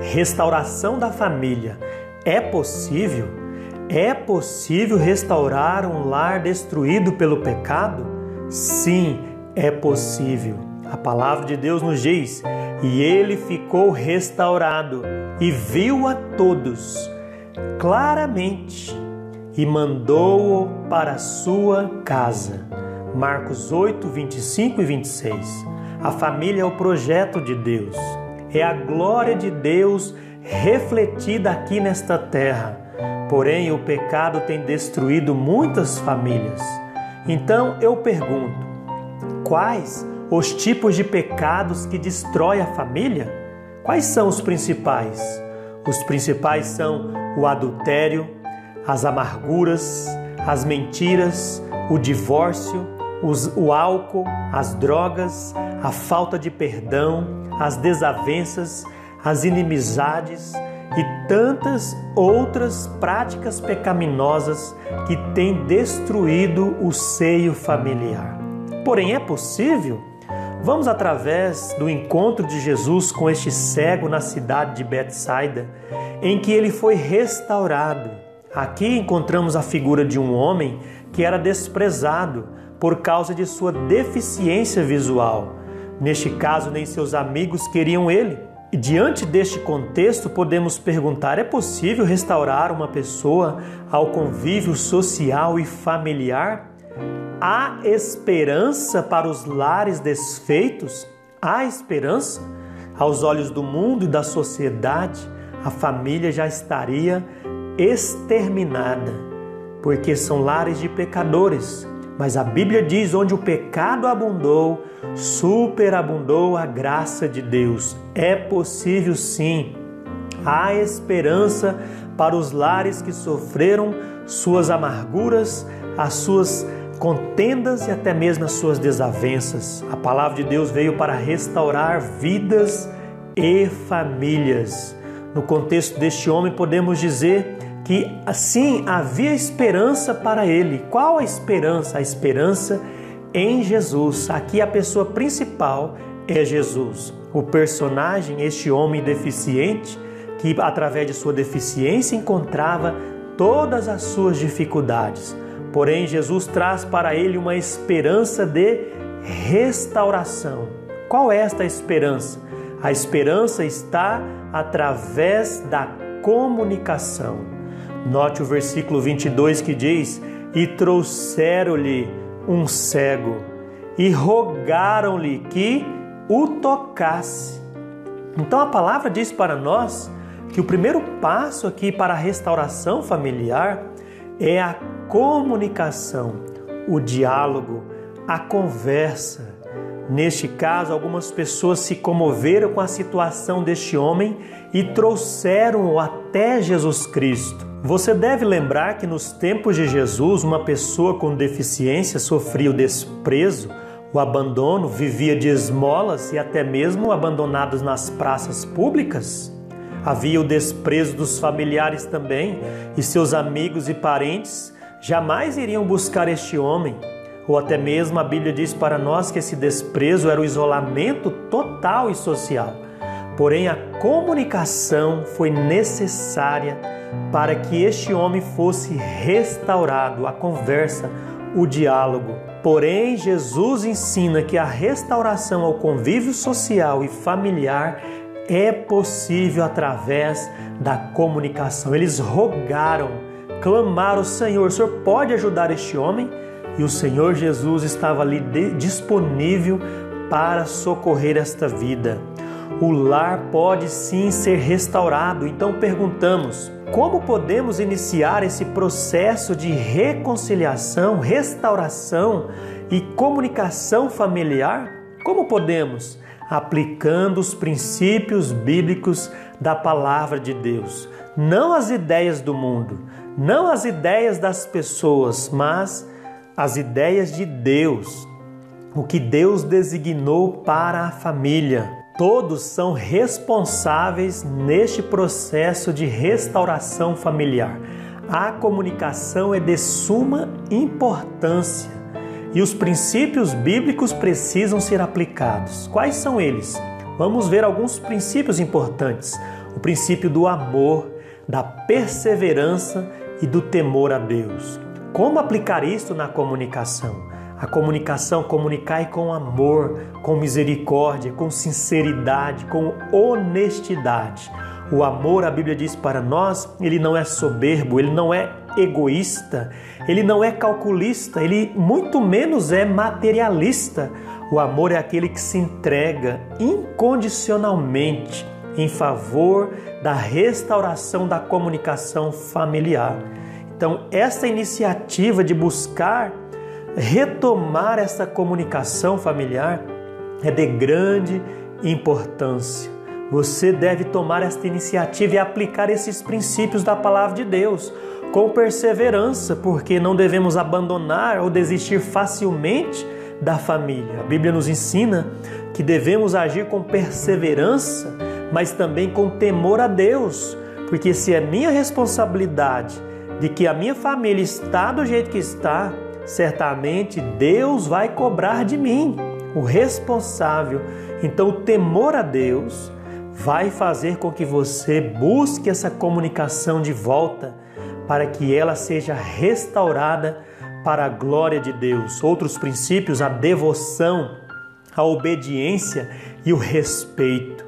Restauração da família. É possível? É possível restaurar um lar destruído pelo pecado? Sim, é possível. A palavra de Deus nos diz: e ele ficou restaurado e viu a todos claramente e mandou-o para sua casa. Marcos 8, 25 e 26. A família é o projeto de Deus, é a glória de Deus refletida aqui nesta terra. Porém, o pecado tem destruído muitas famílias. Então eu pergunto: quais os tipos de pecados que destrói a família? Quais são os principais? Os principais são o adultério, as amarguras, as mentiras, o divórcio, os, o álcool, as drogas, a falta de perdão, as desavenças, as inimizades e tantas outras práticas pecaminosas que têm destruído o seio familiar. Porém, é possível? Vamos através do encontro de Jesus com este cego na cidade de Betsaida, em que ele foi restaurado. Aqui encontramos a figura de um homem que era desprezado por causa de sua deficiência visual. Neste caso, nem seus amigos queriam ele. E diante deste contexto, podemos perguntar: é possível restaurar uma pessoa ao convívio social e familiar? Há esperança para os lares desfeitos? Há esperança? Aos olhos do mundo e da sociedade, a família já estaria exterminada, porque são lares de pecadores. Mas a Bíblia diz: onde o pecado abundou, superabundou a graça de Deus. É possível sim. Há esperança para os lares que sofreram suas amarguras, as suas contendas e até mesmo as suas desavenças. A palavra de Deus veio para restaurar vidas e famílias. No contexto deste homem, podemos dizer que assim havia esperança para ele. Qual a esperança? A esperança em Jesus. Aqui a pessoa principal é Jesus. O personagem, este homem deficiente, que através de sua deficiência encontrava todas as suas dificuldades. Porém, Jesus traz para ele uma esperança de restauração. Qual é esta esperança? A esperança está através da comunicação. Note o versículo 22 que diz: E trouxeram-lhe um cego e rogaram-lhe que o tocasse. Então a palavra diz para nós que o primeiro passo aqui para a restauração familiar é a comunicação, o diálogo, a conversa. Neste caso, algumas pessoas se comoveram com a situação deste homem e trouxeram-o até Jesus Cristo. Você deve lembrar que nos tempos de Jesus, uma pessoa com deficiência sofria o desprezo, o abandono, vivia de esmolas e até mesmo abandonados nas praças públicas. Havia o desprezo dos familiares também, e seus amigos e parentes jamais iriam buscar este homem. Ou até mesmo a Bíblia diz para nós que esse desprezo era o isolamento total e social. Porém, a comunicação foi necessária para que este homem fosse restaurado, a conversa, o diálogo. Porém, Jesus ensina que a restauração ao convívio social e familiar é possível através da comunicação. Eles rogaram, clamaram: Senhor, o Senhor pode ajudar este homem? E o Senhor Jesus estava ali disponível para socorrer esta vida. O lar pode sim ser restaurado. Então perguntamos: como podemos iniciar esse processo de reconciliação, restauração e comunicação familiar? Como podemos? aplicando os princípios bíblicos da palavra de Deus, não as ideias do mundo, não as ideias das pessoas, mas as ideias de Deus, o que Deus designou para a família. Todos são responsáveis neste processo de restauração familiar. A comunicação é de suma importância e os princípios bíblicos precisam ser aplicados. Quais são eles? Vamos ver alguns princípios importantes. o princípio do amor, da perseverança e do temor a Deus. Como aplicar isso na comunicação? A comunicação, comunicar com amor, com misericórdia, com sinceridade, com honestidade. O amor, a Bíblia diz para nós, ele não é soberbo, ele não é egoísta, ele não é calculista, ele muito menos é materialista. O amor é aquele que se entrega incondicionalmente em favor da restauração da comunicação familiar. Então, essa iniciativa de buscar retomar essa comunicação familiar é de grande importância. Você deve tomar esta iniciativa e aplicar esses princípios da palavra de Deus com perseverança, porque não devemos abandonar ou desistir facilmente da família. A Bíblia nos ensina que devemos agir com perseverança, mas também com temor a Deus, porque se é minha responsabilidade de que a minha família está do jeito que está, certamente Deus vai cobrar de mim, o responsável. Então, o temor a Deus vai fazer com que você busque essa comunicação de volta para que ela seja restaurada para a glória de Deus. Outros princípios, a devoção, a obediência e o respeito.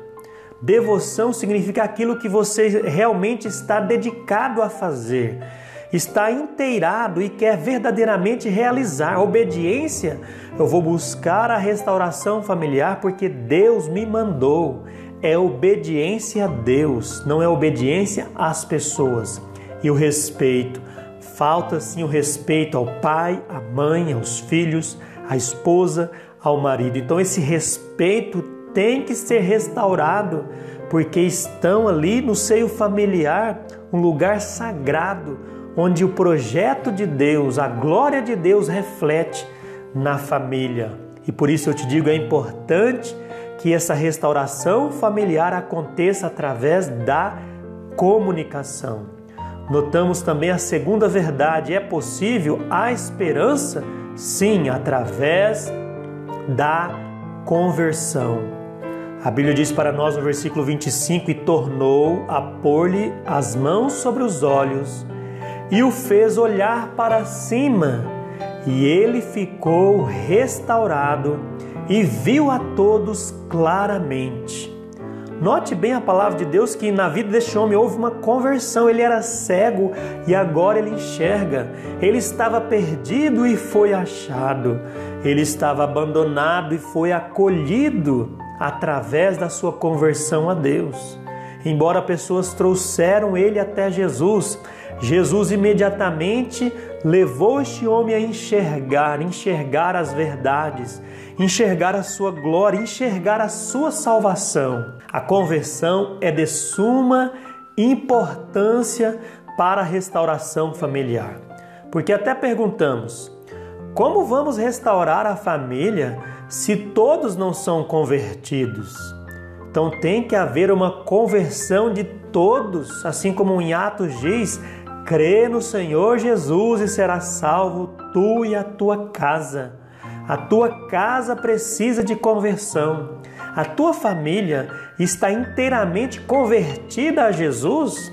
Devoção significa aquilo que você realmente está dedicado a fazer está inteirado e quer verdadeiramente realizar. Obediência, eu vou buscar a restauração familiar porque Deus me mandou. É obediência a Deus, não é obediência às pessoas. E o respeito. Falta sim o respeito ao pai, à mãe, aos filhos, à esposa, ao marido. Então esse respeito tem que ser restaurado, porque estão ali no seio familiar, um lugar sagrado, onde o projeto de Deus, a glória de Deus reflete na família. E por isso eu te digo, é importante que essa restauração familiar aconteça através da comunicação. Notamos também a segunda verdade: é possível a esperança? Sim, através da conversão. A Bíblia diz para nós no versículo 25: E tornou a pôr-lhe as mãos sobre os olhos e o fez olhar para cima, e ele ficou restaurado e viu a todos claramente. Note bem a palavra de Deus que na vida deste homem houve uma conversão. Ele era cego e agora ele enxerga. Ele estava perdido e foi achado. Ele estava abandonado e foi acolhido através da sua conversão a Deus. Embora pessoas trouxeram ele até Jesus, Jesus imediatamente levou este homem a enxergar, enxergar as verdades, enxergar a sua glória, enxergar a sua salvação. A conversão é de suma importância para a restauração familiar. Porque até perguntamos: como vamos restaurar a família se todos não são convertidos? Então tem que haver uma conversão de todos, assim como em Atos diz, Crê no Senhor Jesus e serás salvo tu e a tua casa. A tua casa precisa de conversão. A tua família está inteiramente convertida a Jesus.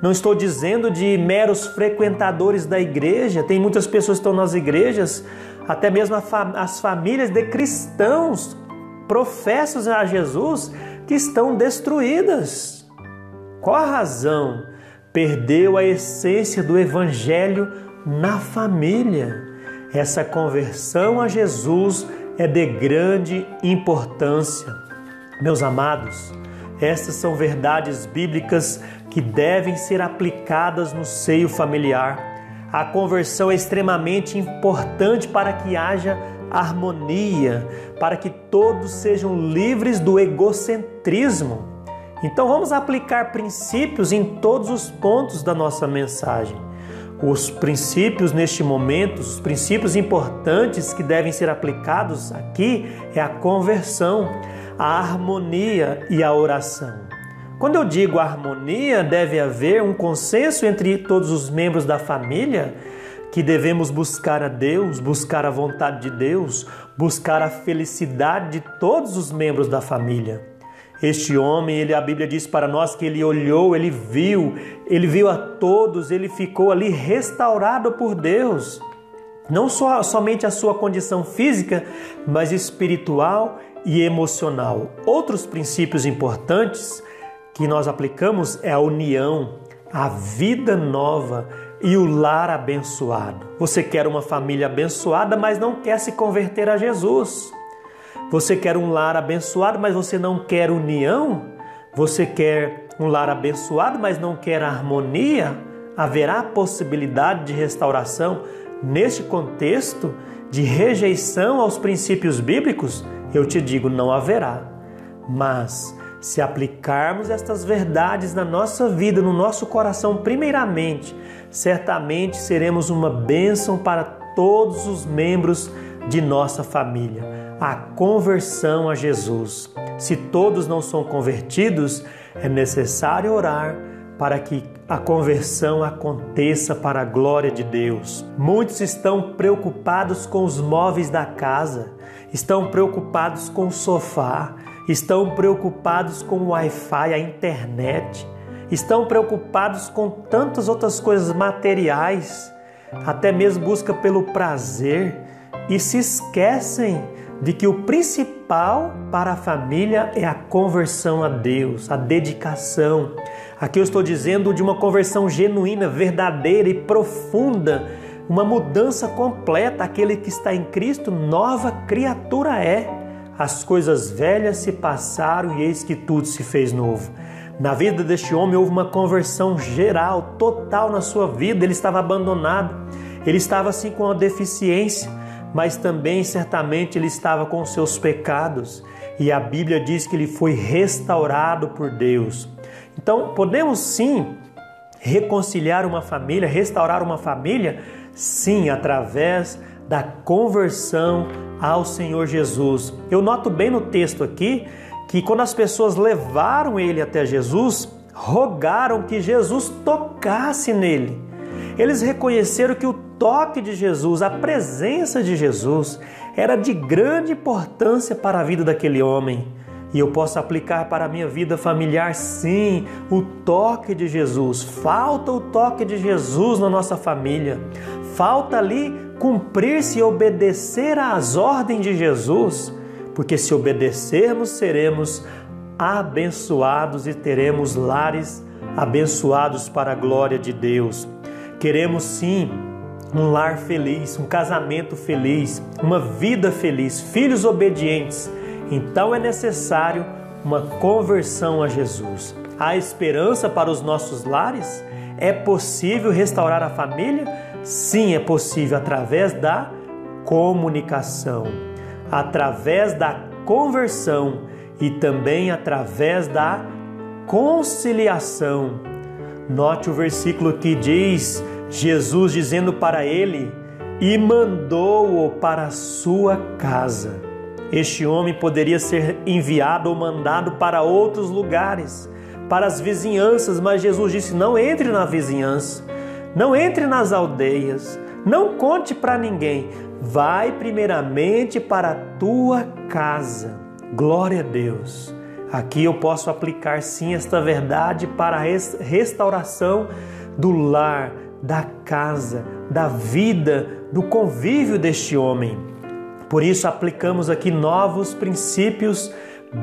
Não estou dizendo de meros frequentadores da igreja, tem muitas pessoas que estão nas igrejas, até mesmo as famílias de cristãos professos a Jesus que estão destruídas. Qual a razão? Perdeu a essência do Evangelho na família. Essa conversão a Jesus é de grande importância. Meus amados, estas são verdades bíblicas que devem ser aplicadas no seio familiar. A conversão é extremamente importante para que haja harmonia, para que todos sejam livres do egocentrismo. Então vamos aplicar princípios em todos os pontos da nossa mensagem. Os princípios neste momento, os princípios importantes que devem ser aplicados aqui é a conversão, a harmonia e a oração. Quando eu digo harmonia, deve haver um consenso entre todos os membros da família que devemos buscar a Deus, buscar a vontade de Deus, buscar a felicidade de todos os membros da família. Este homem, ele a Bíblia diz para nós que ele olhou, ele viu, ele viu a todos, ele ficou ali restaurado por Deus. Não só somente a sua condição física, mas espiritual e emocional. Outros princípios importantes que nós aplicamos é a união, a vida nova e o lar abençoado. Você quer uma família abençoada, mas não quer se converter a Jesus. Você quer um lar abençoado, mas você não quer união? Você quer um lar abençoado, mas não quer harmonia? Haverá possibilidade de restauração neste contexto de rejeição aos princípios bíblicos? Eu te digo, não haverá. Mas se aplicarmos estas verdades na nossa vida, no nosso coração, primeiramente, certamente seremos uma bênção para todos os membros de nossa família. A conversão a Jesus. Se todos não são convertidos, é necessário orar para que a conversão aconteça para a glória de Deus. Muitos estão preocupados com os móveis da casa, estão preocupados com o sofá, estão preocupados com o Wi-Fi, a internet, estão preocupados com tantas outras coisas materiais, até mesmo busca pelo prazer e se esquecem de que o principal para a família é a conversão a Deus, a dedicação. Aqui eu estou dizendo de uma conversão genuína, verdadeira e profunda, uma mudança completa. Aquele que está em Cristo, nova criatura é. As coisas velhas se passaram e eis que tudo se fez novo. Na vida deste homem houve uma conversão geral, total na sua vida. Ele estava abandonado, ele estava assim com uma deficiência, mas também certamente ele estava com seus pecados. E a Bíblia diz que ele foi restaurado por Deus. Então, podemos sim reconciliar uma família, restaurar uma família, sim, através da conversão ao Senhor Jesus. Eu noto bem no texto aqui que quando as pessoas levaram ele até Jesus, rogaram que Jesus tocasse nele. Eles reconheceram que o toque de Jesus, a presença de Jesus, era de grande importância para a vida daquele homem. E eu posso aplicar para a minha vida familiar, sim, o toque de Jesus. Falta o toque de Jesus na nossa família. Falta ali cumprir-se e obedecer às ordens de Jesus, porque se obedecermos, seremos abençoados e teremos lares abençoados para a glória de Deus. Queremos sim um lar feliz, um casamento feliz, uma vida feliz, filhos obedientes. Então é necessário uma conversão a Jesus. Há esperança para os nossos lares? É possível restaurar a família? Sim, é possível através da comunicação, através da conversão e também através da conciliação. Note o versículo que diz Jesus dizendo para ele: E mandou-o para a sua casa. Este homem poderia ser enviado ou mandado para outros lugares, para as vizinhanças, mas Jesus disse: Não entre na vizinhança não entre nas aldeias, não conte para ninguém. Vai primeiramente para a tua casa. Glória a Deus. Aqui eu posso aplicar sim esta verdade para a restauração do lar, da casa, da vida, do convívio deste homem. Por isso aplicamos aqui novos princípios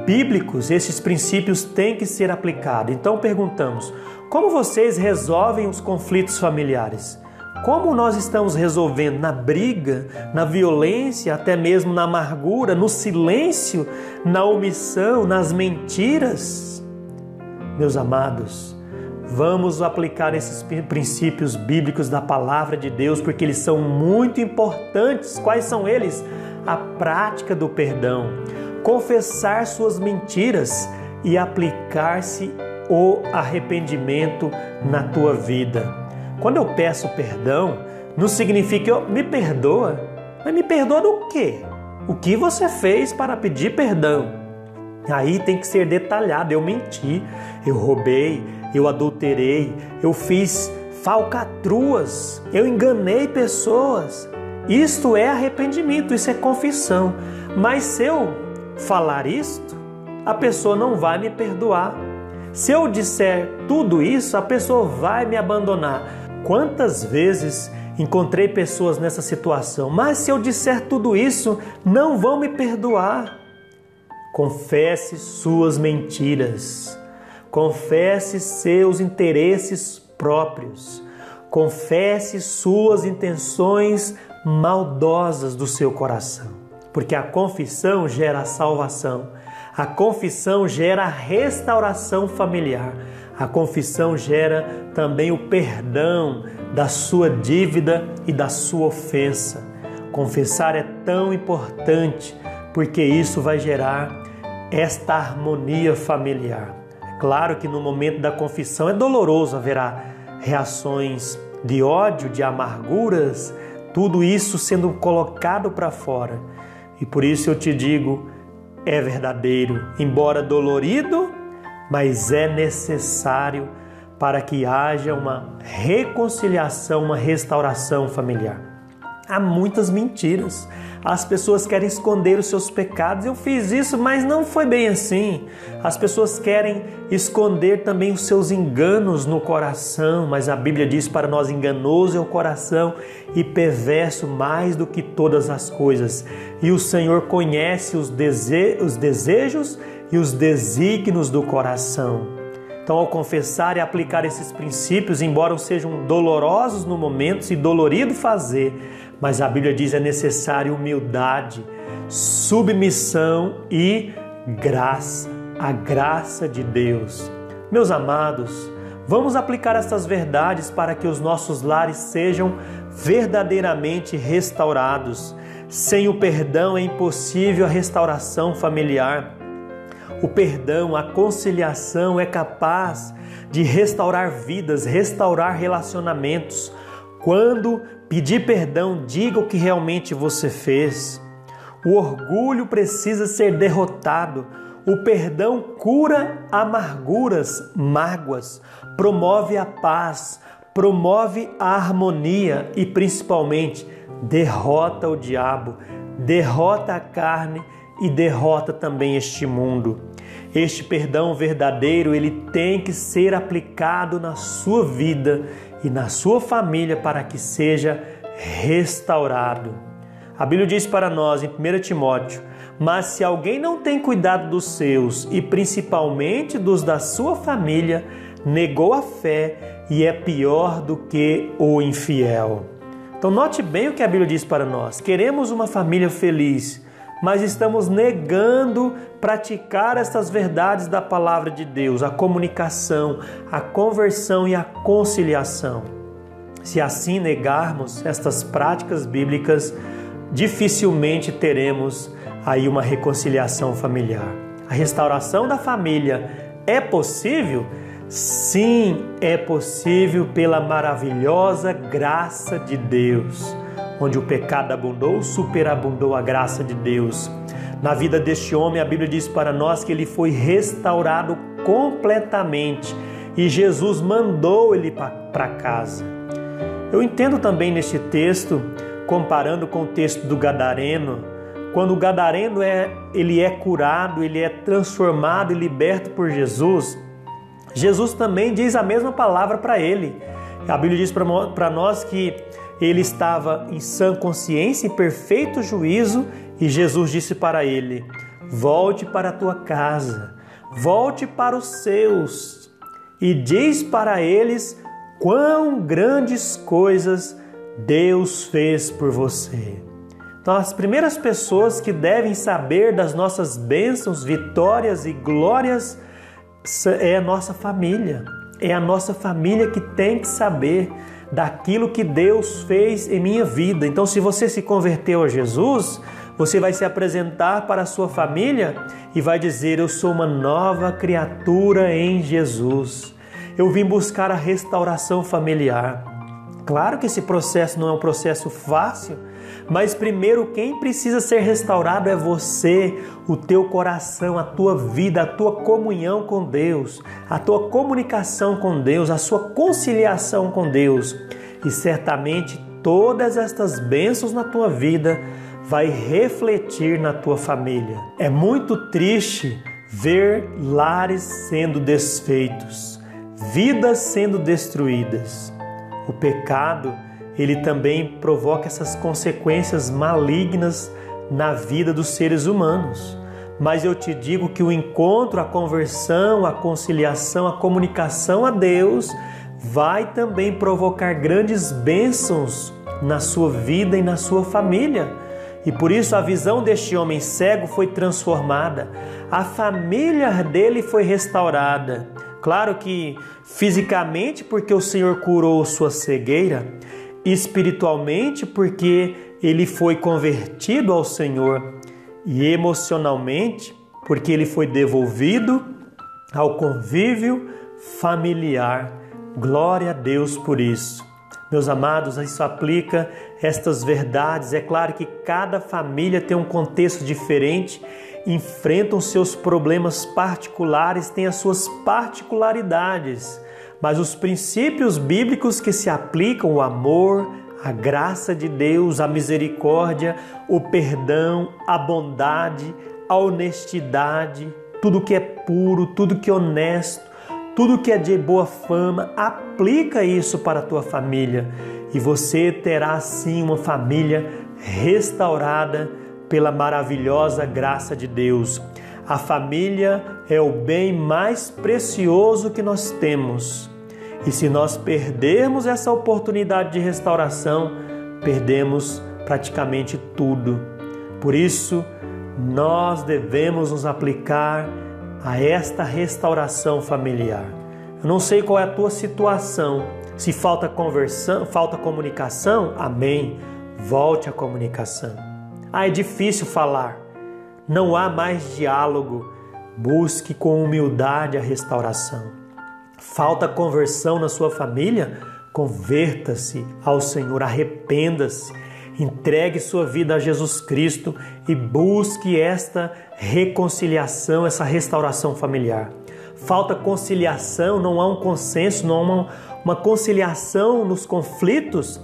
bíblicos. Esses princípios têm que ser aplicados. Então perguntamos: como vocês resolvem os conflitos familiares? Como nós estamos resolvendo na briga, na violência, até mesmo na amargura, no silêncio, na omissão, nas mentiras? Meus amados, vamos aplicar esses princípios bíblicos da palavra de Deus porque eles são muito importantes. Quais são eles? A prática do perdão, confessar suas mentiras e aplicar-se o arrependimento na tua vida. Quando eu peço perdão, não significa eu me perdoa, mas me perdoa do quê? O que você fez para pedir perdão? Aí tem que ser detalhado. Eu menti, eu roubei, eu adulterei, eu fiz falcatruas, eu enganei pessoas. Isto é arrependimento, isso é confissão. Mas se eu falar isto, a pessoa não vai me perdoar. Se eu disser tudo isso, a pessoa vai me abandonar. Quantas vezes encontrei pessoas nessa situação, mas se eu disser tudo isso, não vão me perdoar. Confesse suas mentiras. Confesse seus interesses próprios. Confesse suas intenções maldosas do seu coração. Porque a confissão gera salvação. A confissão gera restauração familiar. A confissão gera também o perdão da sua dívida e da sua ofensa. Confessar é tão importante porque isso vai gerar esta harmonia familiar. Claro que no momento da confissão é doloroso, haverá reações de ódio, de amarguras, tudo isso sendo colocado para fora. E por isso eu te digo, é verdadeiro, embora dolorido, mas é necessário para que haja uma reconciliação, uma restauração familiar. Há muitas mentiras. As pessoas querem esconder os seus pecados. Eu fiz isso, mas não foi bem assim. As pessoas querem esconder também os seus enganos no coração, mas a Bíblia diz para nós: enganoso é o coração e perverso mais do que todas as coisas. E o Senhor conhece os, dese os desejos e os desígnios do coração. Então, ao confessar e aplicar esses princípios, embora sejam dolorosos no momento e dolorido fazer, mas a Bíblia diz é necessário humildade, submissão e graça, a graça de Deus. Meus amados, vamos aplicar estas verdades para que os nossos lares sejam verdadeiramente restaurados. Sem o perdão é impossível a restauração familiar. O perdão, a conciliação é capaz de restaurar vidas, restaurar relacionamentos. Quando pedir perdão, diga o que realmente você fez. O orgulho precisa ser derrotado. O perdão cura amarguras, mágoas, promove a paz, promove a harmonia e principalmente derrota o diabo, derrota a carne e derrota também este mundo. Este perdão verdadeiro, ele tem que ser aplicado na sua vida e na sua família para que seja restaurado. A Bíblia diz para nós em 1 Timóteo: Mas se alguém não tem cuidado dos seus e principalmente dos da sua família, negou a fé e é pior do que o infiel. Então, note bem o que a Bíblia diz para nós. Queremos uma família feliz mas estamos negando praticar estas verdades da palavra de Deus, a comunicação, a conversão e a conciliação. Se assim negarmos estas práticas bíblicas, dificilmente teremos aí uma reconciliação familiar. A restauração da família é possível? Sim, é possível pela maravilhosa graça de Deus. Onde o pecado abundou, superabundou a graça de Deus. Na vida deste homem, a Bíblia diz para nós que ele foi restaurado completamente e Jesus mandou ele para casa. Eu entendo também neste texto, comparando com o texto do Gadareno, quando o Gadareno é, ele é curado, ele é transformado e liberto por Jesus, Jesus também diz a mesma palavra para ele. A Bíblia diz para nós que ele estava em sã consciência e perfeito juízo, e Jesus disse para ele: Volte para a tua casa, volte para os seus, e diz para eles quão grandes coisas Deus fez por você. Então, as primeiras pessoas que devem saber das nossas bênçãos, vitórias e glórias é a nossa família. É a nossa família que tem que saber daquilo que Deus fez em minha vida. Então, se você se converteu a Jesus, você vai se apresentar para a sua família e vai dizer: Eu sou uma nova criatura em Jesus. Eu vim buscar a restauração familiar. Claro que esse processo não é um processo fácil, mas primeiro quem precisa ser restaurado é você, o teu coração, a tua vida, a tua comunhão com Deus, a tua comunicação com Deus, a sua conciliação com Deus. E certamente todas estas bênçãos na tua vida vai refletir na tua família. É muito triste ver lares sendo desfeitos, vidas sendo destruídas. O pecado, ele também provoca essas consequências malignas na vida dos seres humanos. Mas eu te digo que o encontro, a conversão, a conciliação, a comunicação a Deus vai também provocar grandes bênçãos na sua vida e na sua família. E por isso a visão deste homem cego foi transformada, a família dele foi restaurada. Claro que fisicamente, porque o Senhor curou sua cegueira, espiritualmente, porque ele foi convertido ao Senhor, e emocionalmente, porque ele foi devolvido ao convívio familiar. Glória a Deus por isso. Meus amados, isso aplica estas verdades. É claro que cada família tem um contexto diferente, enfrentam seus problemas particulares, têm as suas particularidades, mas os princípios bíblicos que se aplicam, o amor, a graça de Deus, a misericórdia, o perdão, a bondade, a honestidade, tudo que é puro, tudo que é honesto, tudo que é de boa fama, aplica isso para a tua família. E você terá sim uma família restaurada pela maravilhosa graça de Deus. A família é o bem mais precioso que nós temos. E se nós perdermos essa oportunidade de restauração, perdemos praticamente tudo. Por isso, nós devemos nos aplicar a esta restauração familiar. Eu não sei qual é a tua situação. Se falta conversão, falta comunicação, amém. Volte à comunicação. Ah, é difícil falar. Não há mais diálogo. Busque com humildade a restauração. Falta conversão na sua família? Converta-se ao Senhor, arrependa-se Entregue sua vida a Jesus Cristo e busque esta reconciliação, essa restauração familiar. Falta conciliação, não há um consenso, não há uma, uma conciliação nos conflitos.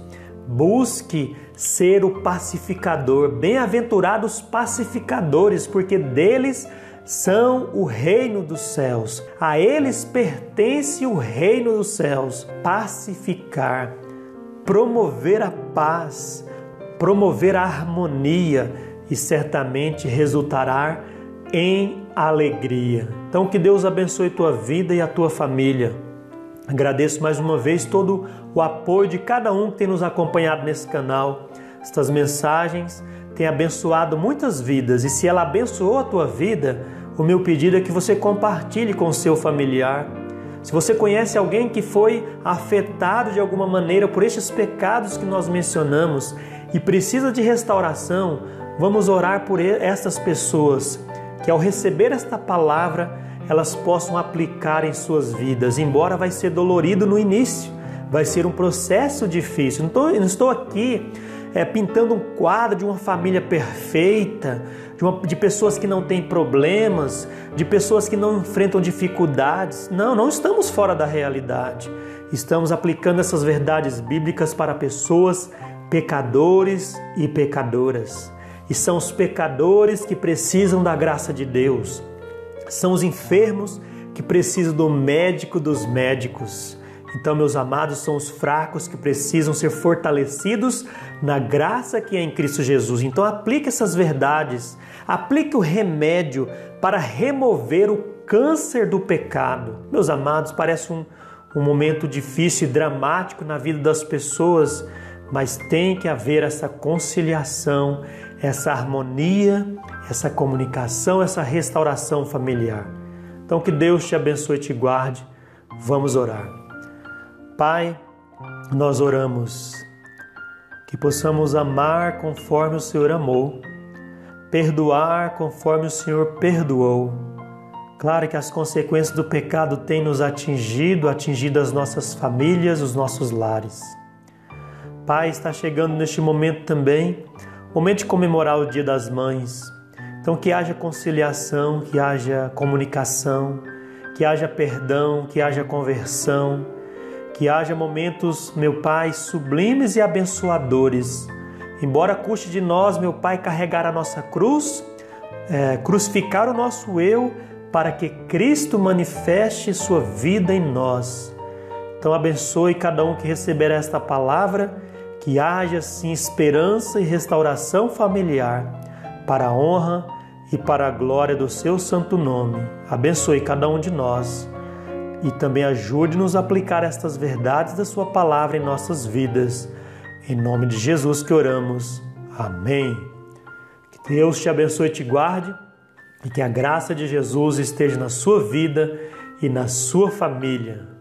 Busque ser o pacificador. Bem-aventurados pacificadores, porque deles são o reino dos céus. A eles pertence o reino dos céus. Pacificar, promover a paz, promover a harmonia e certamente resultará em alegria. Então que Deus abençoe tua vida e a tua família. Agradeço mais uma vez todo o apoio de cada um que tem nos acompanhado nesse canal. Estas mensagens têm abençoado muitas vidas e se ela abençoou a tua vida, o meu pedido é que você compartilhe com o seu familiar. Se você conhece alguém que foi afetado de alguma maneira por estes pecados que nós mencionamos, e precisa de restauração, vamos orar por essas pessoas que ao receber esta palavra elas possam aplicar em suas vidas, embora vai ser dolorido no início, vai ser um processo difícil. Não estou, não estou aqui é, pintando um quadro de uma família perfeita, de, uma, de pessoas que não têm problemas, de pessoas que não enfrentam dificuldades. Não, não estamos fora da realidade. Estamos aplicando essas verdades bíblicas para pessoas pecadores e pecadoras. E são os pecadores que precisam da graça de Deus. São os enfermos que precisam do médico dos médicos. Então, meus amados, são os fracos que precisam ser fortalecidos na graça que é em Cristo Jesus. Então, aplique essas verdades, aplique o remédio para remover o câncer do pecado. Meus amados, parece um, um momento difícil e dramático na vida das pessoas mas tem que haver essa conciliação, essa harmonia, essa comunicação, essa restauração familiar. Então que Deus te abençoe e te guarde. Vamos orar. Pai, nós oramos que possamos amar conforme o Senhor amou, perdoar conforme o Senhor perdoou. Claro que as consequências do pecado têm nos atingido, atingido as nossas famílias, os nossos lares. Pai, está chegando neste momento também, momento de comemorar o Dia das Mães. Então, que haja conciliação, que haja comunicação, que haja perdão, que haja conversão, que haja momentos, meu Pai, sublimes e abençoadores. Embora custe de nós, meu Pai, carregar a nossa cruz, é, crucificar o nosso eu, para que Cristo manifeste sua vida em nós. Então abençoe cada um que receber esta palavra, que haja assim esperança e restauração familiar, para a honra e para a glória do seu santo nome. Abençoe cada um de nós e também ajude-nos a aplicar estas verdades da sua palavra em nossas vidas. Em nome de Jesus que oramos. Amém. Que Deus te abençoe e te guarde e que a graça de Jesus esteja na sua vida e na sua família.